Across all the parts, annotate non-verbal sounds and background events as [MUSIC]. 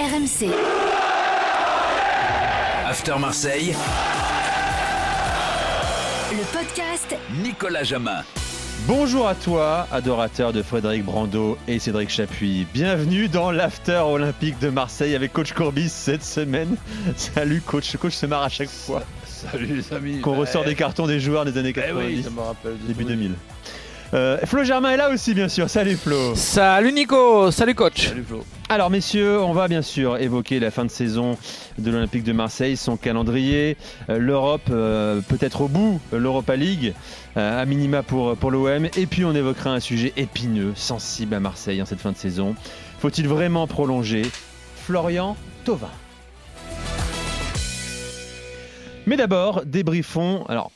RMC. After Marseille, Le podcast Nicolas Jamin. Bonjour à toi, adorateur de Frédéric Brando et Cédric Chapuis. Bienvenue dans l'After Olympique de Marseille avec Coach Courbis cette semaine. [LAUGHS] Salut coach, coach se marre à chaque fois Salut les amis. qu'on Eh, ressort des cartons des joueurs des années eh 90, oui, ça me rappelle début souvenirs. 2000. Euh, Flo Germain est là aussi bien sûr, salut Flo. Salut Nico, salut coach. Salut Flo. Alors messieurs, on va bien sûr évoquer la fin de saison de l'Olympique de Marseille, son calendrier, euh, l'Europe, euh, peut-être au bout, l'Europa League, euh, à minima pour, pour l'OM, et puis on évoquera un sujet épineux, sensible à Marseille en cette fin de saison. Faut-il vraiment prolonger Florian Thauvin? Mais d'abord, débriefons. Alors,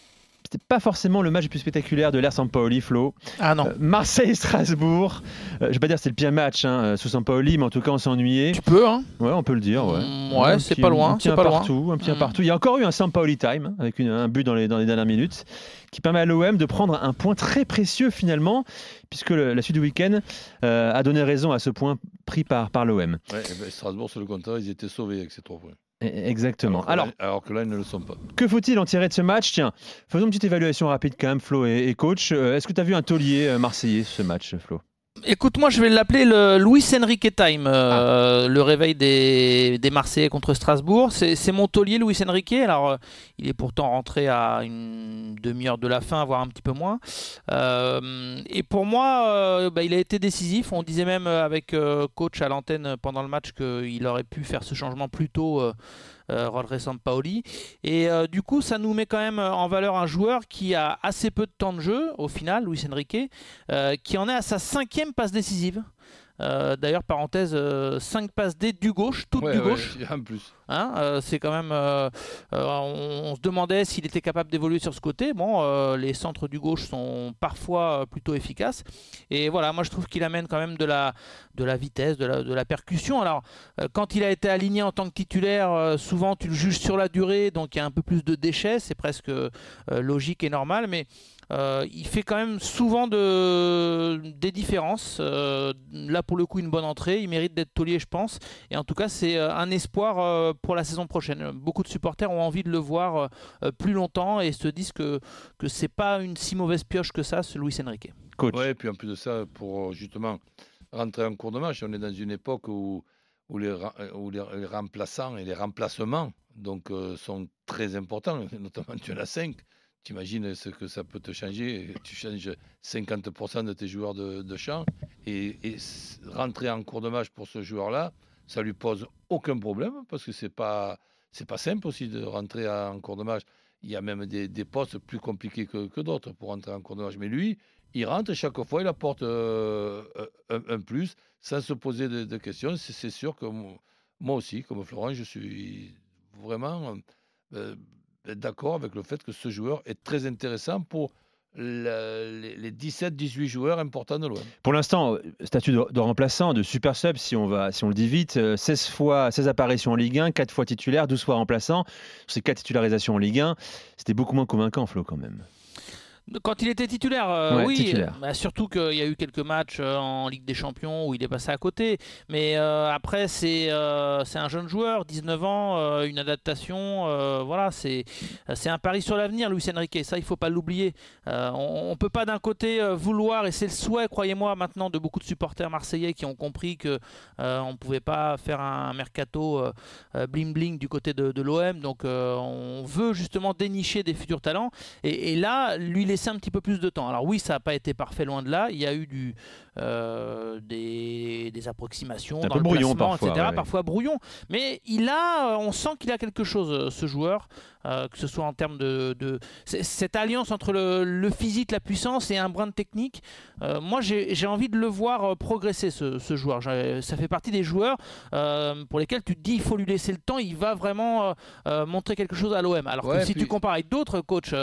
c'était pas forcément le match le plus spectaculaire de l'ère Sampaoli, Flo. Ah non. Euh, Marseille-Strasbourg. Euh, je vais pas dire que c'est le pire match hein, euh, sous Sampaoli, mais en tout cas, on s'est ennuyé. Tu peux, hein Ouais, on peut le dire. Ouais, Mm, ouais, c'est pas loin, Un petit c'est un pas loin. partout, un petit un Mm. partout. Il y a encore eu un Sampaoli time hein, avec une- un but dans les, dans les dernières minutes qui permet à l'OM de prendre un point très précieux finalement, puisque le- la suite du week-end euh, a donné raison à ce point pris par, par l'OM. Ouais, ben, Strasbourg, c'est le contraire, ils étaient sauvés avec ces trois points. E- Exactement. Alors, Alors, que là, alors que là, ils ne le sont pas. que faut-il en tirer de ce match? Tiens, faisons une petite évaluation rapide quand même, Flo et, et coach. Euh, Est-ce que tu as vu un taulier euh, marseillais ce match, Flo? Écoute, moi je vais l'appeler le Luis Enrique Time, Ah. euh, le réveil des, des Marseillais contre Strasbourg. C'est mon taulier Luis Enrique. Alors, euh, il est pourtant rentré à une demi-heure de la fin, voire un petit peu moins. Euh, et pour moi, bah, il a été décisif. On disait même avec coach à l'antenne pendant le match qu'il aurait pu faire ce changement plus tôt. Euh, euh, Rodri Sampaoli. Et euh, du coup, ça nous met quand même en valeur un joueur qui a assez peu de temps de jeu, au final, Luis Enrique, euh, qui en est à sa cinquième passe décisive. Euh, D'ailleurs, parenthèse, 5 passes D du gauche, toutes Ouais, du ouais, gauche. [LAUGHS] en plus. Hein, euh, c'est quand même. euh, euh, on, on se demandait s'il était capable d'évoluer sur ce côté. Bon, euh, les centres du gauche sont parfois euh, plutôt efficaces. Et voilà, moi je trouve qu'il amène quand même de la, de la vitesse, de la, de la percussion. Alors, euh, quand il a été aligné en tant que titulaire, euh, souvent tu le juges sur la durée, donc il y a un peu plus de déchets. C'est presque euh, logique et normal. Mais euh, il fait quand même souvent de, des différences. Euh, là, pour le coup, une bonne entrée. Il mérite d'être taulier, je pense. Et en tout cas, c'est euh, un espoir euh, pour la saison prochaine. Beaucoup de supporters ont envie de le voir plus longtemps et se disent que, que c'est pas une si mauvaise pioche que ça, ce Luis Enrique. Coach. Ouais, et puis en plus de ça, pour justement rentrer en cours de match, on est dans une époque où, où, les, où remplaçants et les remplacements donc, euh, sont très importants. [LAUGHS] Notamment, tu en as 5. Tu imagines ce que ça peut te changer. Tu changes 50% de tes joueurs de, champ. Et, rentrer en cours de match pour ce joueur-là, ça lui pose aucun problème parce que c'est pas pas simple aussi de rentrer en cours de match. Il y a même des, postes plus compliqués que, d'autres pour rentrer en cours de match. Mais lui, il rentre et chaque fois, il apporte euh, un, plus sans se poser de, questions. C'est sûr que mo- moi aussi, comme Florent, je suis vraiment euh, euh, d'accord avec le fait que ce joueur est très intéressant pour les, les 17-18 joueurs importants de l'OM. Pour l'instant, euh, statut de, remplaçant, de super sub, si on, va, si on le dit vite, euh, 16 fois, 16 apparitions en Ligue 1, 4 fois titulaire, 12 fois remplaçant. Ces 4 titularisations en Ligue 1, c'était beaucoup moins convaincant, Flo, quand même. Quand il était titulaire, euh, Ouais, oui, titulaire. bah, surtout qu'il y a eu quelques matchs euh, en Ligue des Champions où il est passé à côté. Mais euh, après, c'est euh, un jeune joueur, 19 ans, une adaptation. voilà, c'est un pari sur l'avenir, Luis Enrique. Ça, il faut pas l'oublier. On, on peut pas d'un côté vouloir, et c'est le souhait, croyez-moi, maintenant de beaucoup de supporters marseillais qui ont compris que on pouvait pas faire un mercato euh, euh, bling bling du côté de, de l'OM. Donc, on veut justement dénicher des futurs talents. Et, et là, lui laisser un petit peu plus de temps. Alors oui, ça n'a pas été parfait loin de là. Il y a eu du, euh, des, des approximations dans le brouillon parfois, etc. ouais. Parfois brouillon. Mais il a, euh, on sent qu'il a quelque chose, euh, ce joueur, euh, que ce soit en termes de, cette alliance entre le, le physique, la puissance et un brin de technique. Euh, moi, j'ai envie de le voir progresser, ce, ce joueur. Ça fait partie des joueurs pour lesquels tu te dis il faut lui laisser le temps. Il va vraiment montrer quelque chose à l'OM. Alors Ouais, que si puis- tu compares avec d'autres coachs,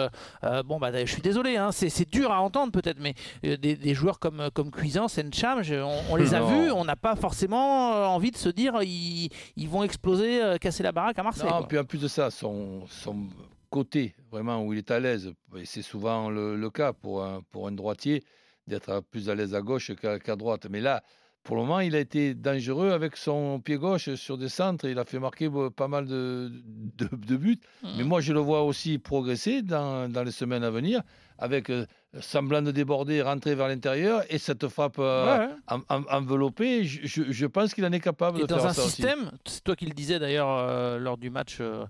bon bah je suis désolé, hein, c'est dur à entendre peut-être, mais euh, des, des joueurs comme comme Cuisance, Encham, on, on les a Non. vus, on n'a pas forcément euh, envie de se dire ils, ils vont exploser, euh, casser la baraque à Marseille. Non, puis en plus de ça, son, son côté, vraiment, où il est à l'aise, et c'est souvent le, le cas pour un, pour un droitier, d'être plus à l'aise à gauche qu'à qu'à droite. Mais là, pour le moment, il a été dangereux avec son pied gauche sur des centres. Il a fait marquer pas mal de, de, buts. Mais mmh. moi, je le vois aussi progresser dans, dans les semaines à venir avec semblant de déborder, rentrer vers l'intérieur et cette frappe euh, enveloppée, je, pense qu'il en est capable de dans faire un système, c'est toi qui le disais d'ailleurs euh, lors du match euh,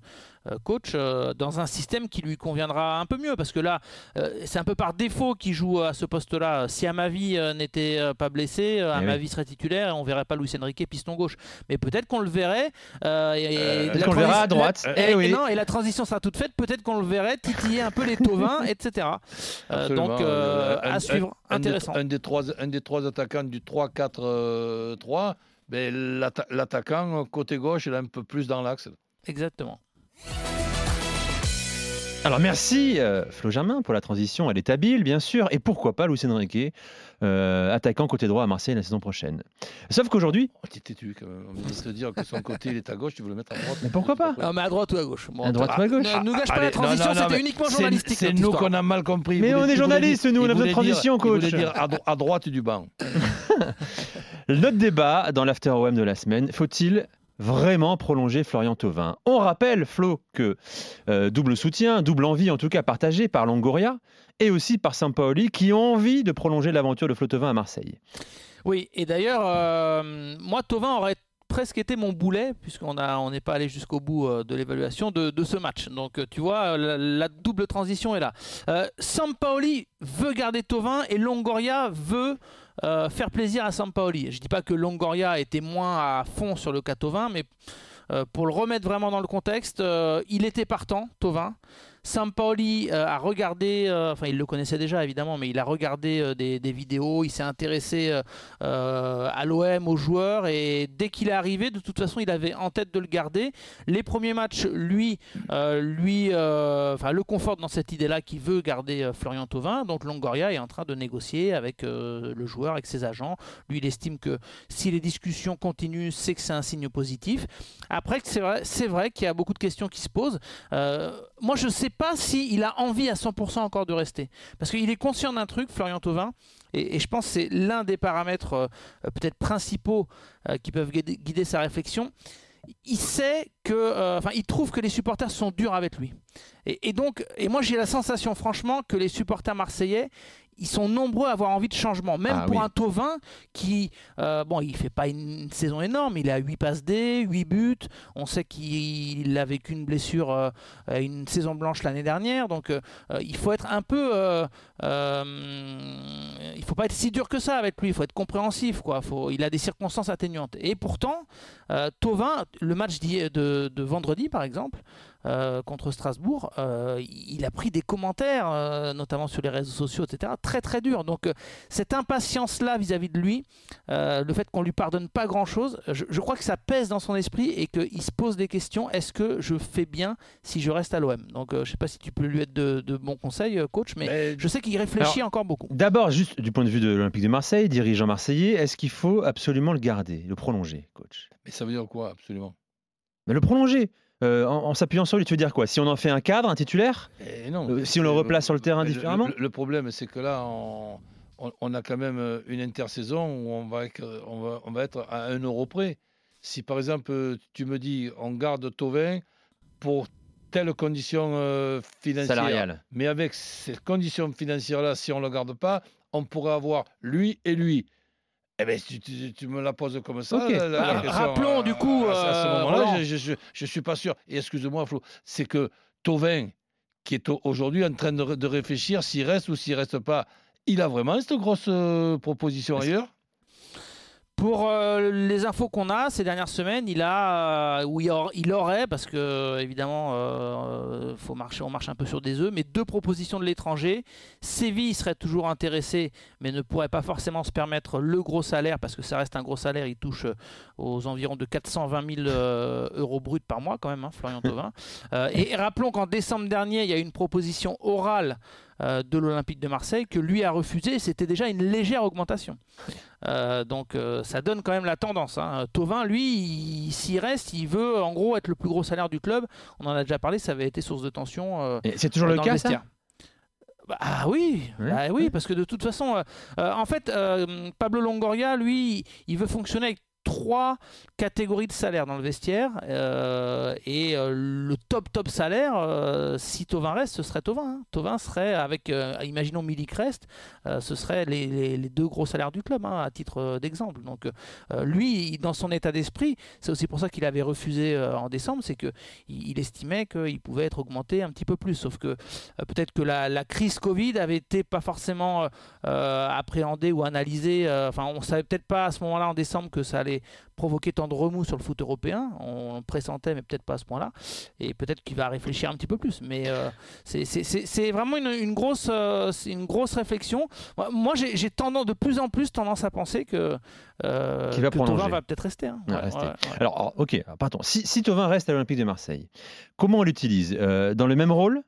coach, dans un système qui lui conviendra un peu mieux parce que là, c'est un peu par défaut qu'il joue à ce poste-là. Si Amavi n'était pas blessé, eh Amavi serait titulaire et on verrait pas Luis Enrique piston gauche. Mais peut-être qu'on le verrait. et, qu'on le verra à droite. Et, eh non, et la transition sera toute faite. Peut-être qu'on le verrait titiller un peu les [LAUGHS] Tovins, etc. donc donc, euh, à suivre. Intéressant. Un des, trois, un des trois attaquants du 3-4-3, ben, l'attaquant côté gauche, il est un peu plus dans l'axe. Exactement. Alors merci euh, Flo Germain pour la transition, elle est habile bien sûr, et pourquoi pas Luis Enrique, euh, attaquant côté droit à Marseille la saison prochaine. Sauf qu'aujourd'hui... Oh, t'es têtu quand même, on vient de te dire que son côté il est à gauche, tu veux le mettre à droite. Mais pourquoi pas Non mais à droite ou à gauche À droite ou à gauche Ne nous gâche pas la transition, c'était uniquement journalistique. C'est nous qu'on a mal compris. Mais on est journalistes nous, on a besoin de transition coach. Il dire à, droite du banc. [LAUGHS] Notre débat dans l'After OM de la semaine, faut-il vraiment prolonger Florian Thauvin. On rappelle, Flo, que euh, double soutien, double envie en tout cas partagée par Longoria et aussi par Sampaoli qui ont envie de prolonger l'aventure de Flo Thauvin à Marseille. Oui, et d'ailleurs, euh, moi, Thauvin aurait presque été mon boulet, puisqu'on on n'est pas allé jusqu'au bout euh, de l'évaluation de, ce match. Donc tu vois, la, double transition est là. Sampaoli veut garder Tovin et Longoria veut euh, faire plaisir à Sampaoli. Je dis pas que Longoria était moins à fond sur le cas Tovin, mais euh, pour le remettre vraiment dans le contexte, euh, il était partant, Tovin. Sampaoli euh, a regardé, euh, enfin il le connaissait déjà évidemment, mais il a regardé euh, des, vidéos, il s'est intéressé à l'OM, aux joueurs, et dès qu'il est arrivé, de toute façon, il avait en tête de le garder. Les premiers matchs, lui, lui le conforte dans cette idée-là qu'il veut garder Florian Thauvin. Donc Longoria est en train de négocier avec le joueur, avec ses agents. Lui, il estime que si les discussions continuent, c'est que c'est un signe positif. Après, c'est vrai, vrai qu'il y a beaucoup de questions qui se posent. moi, je sais pas s'il a envie à 100% encore de rester. Parce qu'il est conscient d'un truc, Florian Thauvin, et, je pense que c'est l'un des paramètres euh, peut-être principaux euh, qui peuvent guider, sa réflexion. Il sait que, euh, enfin, il trouve que les supporters sont durs avec lui. Et, et donc, et moi j'ai la sensation, franchement, que les supporters marseillais, ils sont nombreux à avoir envie de changement. Même ah pour un Tovin qui, euh, bon, il fait pas une saison énorme, il a 8 passes D, 8 buts. On sait qu'il a vécu une blessure, euh, une saison blanche l'année dernière. Donc euh, il faut être un peu. il faut pas être si dur que ça avec lui, il faut être compréhensif. Quoi. Faut, il a des circonstances atténuantes. Et pourtant, Tovin, le match de, de vendredi par exemple, euh, contre Strasbourg, euh, il a pris des commentaires, euh, notamment sur les réseaux sociaux, etc., très très durs. Donc cette impatience-là vis-à-vis de lui, le fait qu'on lui pardonne pas grand-chose, je, crois que ça pèse dans son esprit et qu'il se pose des questions. Est-ce que je fais bien si je reste à l'OM Donc je sais pas si tu peux lui être de, bons conseils, coach, mais, je sais qu'il réfléchit encore beaucoup. D'abord, juste du point de vue de l'Olympique de Marseille, dirigeant marseillais, est-ce qu'il faut absolument le garder, le prolonger, coach? Mais ça veut dire quoi, absolument? Mais le prolonger euh, en, s'appuyant sur lui, tu veux dire quoi? Si on en fait un cadre, un titulaire? Eh non, euh, Si on le replace sur le terrain différemment? le, problème, c'est que là, on, a quand même euh, une intersaison où on va, on va, être à un euro près. Si par exemple, tu me dis, on garde Tovin pour telle condition financière, mais avec ces conditions financières-là, si on ne le garde pas, on pourrait avoir lui et lui. Eh ben, tu, me la poses comme ça. Bah, rappelons du coup. À, ce euh, moment-là, je ne suis pas sûr. Et excuse-moi, Flo, c'est que Tovin, qui est aujourd'hui en train de, réfléchir s'il reste ou s'il reste pas, il a vraiment cette grosse euh, proposition ailleurs? Pour euh, les infos qu'on a ces dernières semaines, il a, euh, il, aurait, parce que évidemment, euh, faut marcher, on marche un peu sur des œufs, mais deux propositions de l'étranger. Séville serait toujours intéressé, mais ne pourrait pas forcément se permettre le gros salaire, parce que ça reste un gros salaire. Il touche aux environs de 420 000 euros bruts par mois, quand même, hein, Florian [LAUGHS] Thauvin. et rappelons qu'en décembre dernier, il y a eu une proposition orale euh, de l'Olympique de Marseille que lui a refusé. C'était déjà une légère augmentation. Euh, donc euh, ça donne quand même la tendance. Hein. Tovin, lui, s'il reste, il veut en gros être le plus gros salaire du club. On en a déjà parlé, ça avait été source de tension. c'est toujours le cas, ça? Bah, ah oui, bah oui, parce que de toute façon, euh, en fait, euh, Pablo Longoria, lui, il veut fonctionner avec trois catégories de salaire dans le vestiaire euh, et euh, le top top salaire euh, si Tovin reste ce serait Tovin hein. Tovin serait avec imaginons Milik reste ce serait les, deux gros salaires du club hein, à titre d'exemple donc lui dans son état d'esprit c'est aussi pour ça qu'il avait refusé en décembre c'est que il, estimait qu'il pouvait être augmenté un petit peu plus sauf que peut-être que la, la crise Covid avait été pas forcément appréhendée ou analysée enfin on savait peut-être pas à ce moment-là en décembre que ça allait provoquer tant de remous sur le foot européen. On pressentait, mais peut-être pas à ce point-là. Et peut-être qu'il va réfléchir un petit peu plus. Mais euh, c'est- c'est c'est- c'est vraiment une, une grosse, euh, c'est une grosse réflexion. Moi, j'ai tendance, de plus en plus tendance à penser que, euh, Qu'il va que Thauvin prolonger. va peut-être rester. hein. Ouais, Ouais, rester. ouais, ouais. Alors, ok, pardon. Si, si Thauvin reste à l'Olympique de Marseille, comment on l'utilise? Euh, Dans le même rôle?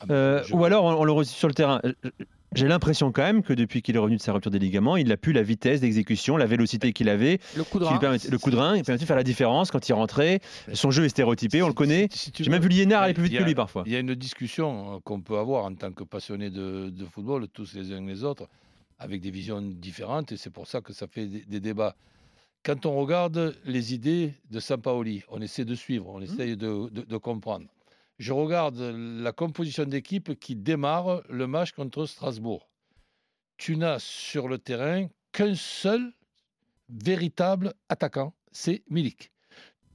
Ah, Euh, je- Ou alors on, on le reçoit sur le terrain J'ai l'impression quand même que depuis qu'il est revenu de sa rupture des ligaments, il n'a plus la vitesse d'exécution, la vélocité qu'il avait, Le coup de rein. le coup de rein, il permettait de faire la différence quand il rentrait. Son jeu est stéréotypé, on le connaît. Si- si tu J'ai même vu Liénard aller plus vite y que a- lui parfois. Il y a une discussion euh, qu'on peut avoir en tant que passionné de, de football, tous les uns les autres, avec des visions différentes, et c'est pour ça que ça fait des, des débats. Quand on regarde les idées de Sampaoli, on essaie de suivre, Mmh. on essaie de, de- de comprendre. Je regarde la composition d'équipe qui démarre le match contre Strasbourg. Tu n'as sur le terrain qu'un seul véritable attaquant, c'est Milik.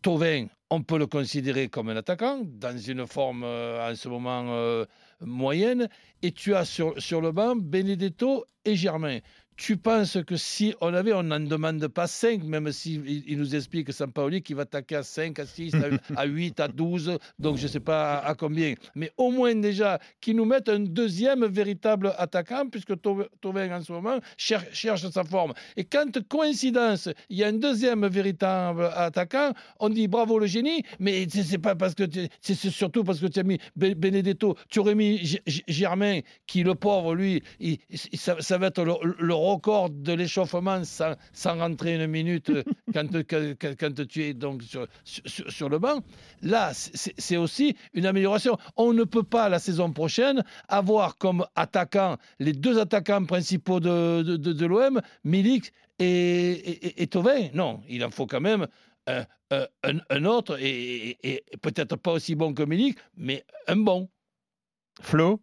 Tovin, on peut le considérer comme un attaquant, dans une forme euh, en ce moment euh, moyenne, et tu as sur, sur le banc Benedetto et Germain. Tu penses que si on avait, on n'en demande pas 5, même s'il il, il nous explique Sampaoli qu'il va attaquer à 5, à 6, à, [LAUGHS] à 8, à 12, donc je ne sais pas à, combien. Mais au moins déjà qu'ils nous mettent un deuxième véritable attaquant, puisque Tau- Thauvin en ce moment cher- cherche sa forme. Et quand, coïncidence, il y a un deuxième véritable attaquant, on dit bravo le génie, mais c'est pas parce que c'est surtout parce que tu as mis Be- Benedetto, tu aurais mis G- G- Germain, qui le pauvre, lui, il- il- ça, ça va être le, le record de l'échauffement sans, sans rentrer une minute [LAUGHS] quand, quand, quand- tu es donc sur, sur, sur le banc. Là, c'est aussi une amélioration. On ne peut pas la saison prochaine avoir comme attaquants les deux attaquants principaux de, de, de- de l'OM, Milik et, et, et Thauvin. Non, il en faut quand même un, un- un- un autre, et, et- et peut-être pas aussi bon que Milik, mais un bon. Flo?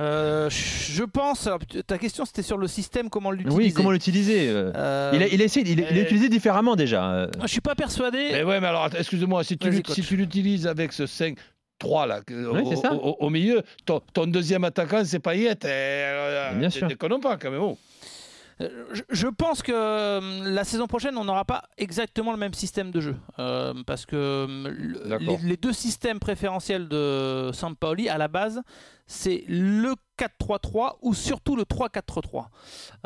Euh, je pense. alors, Ta question c'était sur le système, comment l'utiliser. Oui, comment l'utiliser euh, Euh, il, a, il a essayé, il, il l'a euh, utilisé différemment déjà. euh. Je suis pas persuadé. Mais ouais, mais alors, excuse-moi, si tu, si l'utilises avec ce 5. 3 là, Oui, au, milieu, ton, ton deuxième attaquant c'est Payet. Euh, Bien sûr. Déconnons pas quand même. oh. Euh, Je, pense que euh, la saison prochaine, on n'aura pas exactement le même système de jeu. Euh, parce que les, les deux systèmes préférentiels de Sampaoli, à la base, c'est le 4-3-3 ou surtout le 3-4-3.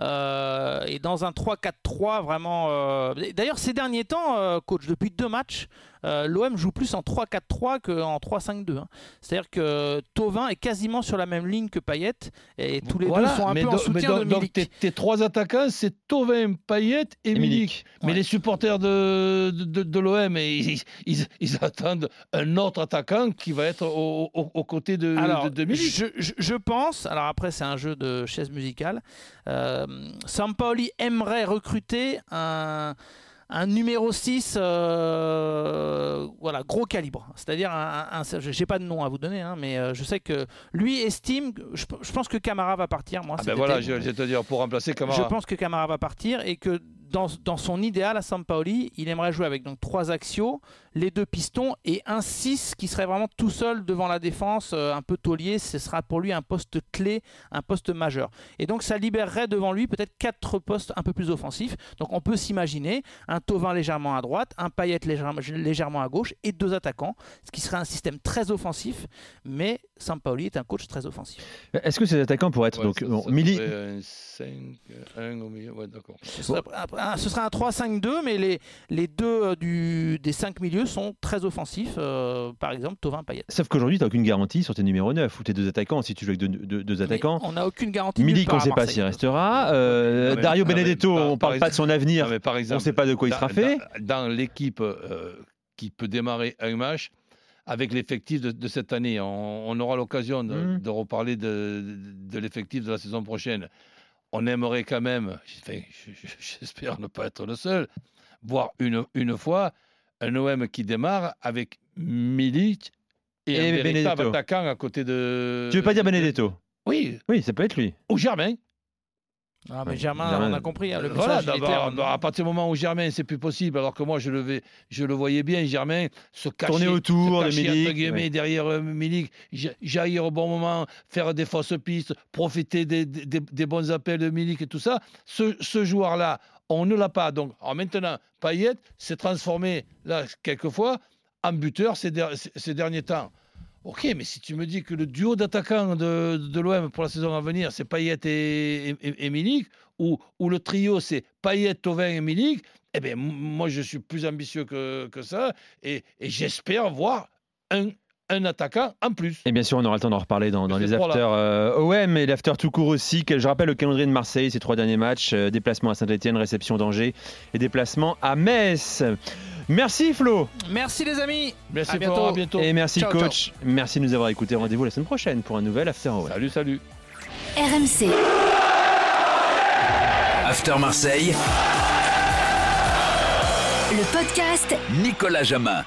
Euh, et dans un 3-4-3, vraiment. euh, D'ailleurs, ces derniers temps, euh, coach, depuis deux matchs, euh, l'OM joue plus en 3-4-3 qu'en 3-5-2. hein. C'est-à-dire que Tovin est quasiment sur la même ligne que Payet et tous les Voilà, deux sont un mais peu en donc- mais soutien donc- de donc Milik. tes, tes trois attaquants, c'est Tovin, Payet et, Et Milik. Milik. Mais Ouais. les supporters de, de, de- de l'OM, ils, ils, ils attendent un autre attaquant qui va être au- au- aux côtés de, Alors, de, de Milik. je, je- je pense, alors après c'est un jeu de chaise musicale, euh, Sampaoli aimerait recruter un, un numéro 6, euh, voilà, gros calibre. C'est-à-dire, un, un- n'ai pas de nom à vous donner, hein, mais euh, je sais que lui estime, je, je pense que Camara va partir, moi. Ah ben voilà, je, je vais te dire, pour remplacer Camara. Je pense que Camara va partir et que dans, dans son idéal à Sampaoli, il aimerait jouer avec donc trois axiaux, les deux pistons et un 6 qui serait vraiment tout seul devant la défense, euh, un peu taulier. Ce sera pour lui un poste clé, un poste majeur. Et donc ça libérerait devant lui peut-être quatre postes un peu plus offensifs. Donc on peut s'imaginer un Tovin légèrement à droite, un Payet légèrement, à gauche et deux attaquants, ce qui serait un système très offensif. Mais Sampaoli est un coach très offensif. Est-ce que ces attaquants pourraient être Ouais, donc bon, ferait un 5, 1 au milieu, ouais. Ce serait, un- un- ce serait un 3-5-2, mais les, les deux euh, du, des 5 milieux sont très offensifs. euh, par exemple, Tovin Payet. Sauf qu'aujourd'hui, tu n'as aucune garantie sur tes numéros 9 ou tes deux attaquants. Si tu joues avec deux, deux- deux attaquants, Mais on n'a aucune garantie. Milik, on ne sait pas s'il restera. Euh, Non, mais- Dario non, mais Benedetto, par- on ne par parle pas de son Non, avenir. mais par On ne exemple, sait pas de quoi il sera fait. Dans, dans l'équipe euh, qui peut démarrer un match, avec l'effectif de, cette année. On, aura l'occasion de, Mhm. de reparler de, de l'effectif de la saison prochaine. On aimerait quand même, j'espère ne pas être le seul, voir une, une fois un OM qui démarre avec Milic et, Et un véritable Benedetto. attaquant à côté de. Tu veux pas dire de- Benedetto? Oui, Oui, ça peut être lui. ou Germain. Ah, mais Germain, Germain. on a compris. hein, le Voilà, message, clair. bah, à partir du moment où Germain, c'est plus possible, alors que moi, je le, vais- je le voyais bien, Germain, se cacher, Tourner autour se cacher, ouais. derrière euh, Milik, ja- jaillir au bon moment, faire des fausses pistes, profiter des, des- des bons appels de Milik et tout ça. Ce, ce joueur-là, on ne l'a pas. Donc, alors maintenant, Payet s'est transformé, là, quelquefois, en buteur ces, der- ces- ces derniers temps. Ok, mais si tu me dis que le duo d'attaquants de, de l'OM pour la saison à venir, c'est Payet et, et, et Milik, ou, ou le trio, c'est Payet, Tovin et Milik, eh bien, moi, je suis plus ambitieux que, que ça, et, et j'espère voir un, un attaquant en plus. Et bien sûr, on aura le temps d'en reparler dans, les afters euh, OM et l'after tout court aussi. Que je rappelle le calendrier de Marseille, ces trois derniers matchs euh, déplacement à Saint-Etienne, réception d'Angers et déplacement à Metz. Merci Flo Merci les amis. Merci À bientôt. À bientôt. et merci Ciao, coach. Merci de nous avoir écoutés. Rendez-vous la semaine prochaine pour un nouvel after OM. Salut, salut. RMC. After Marseille, Le podcast Nicolas Jamin.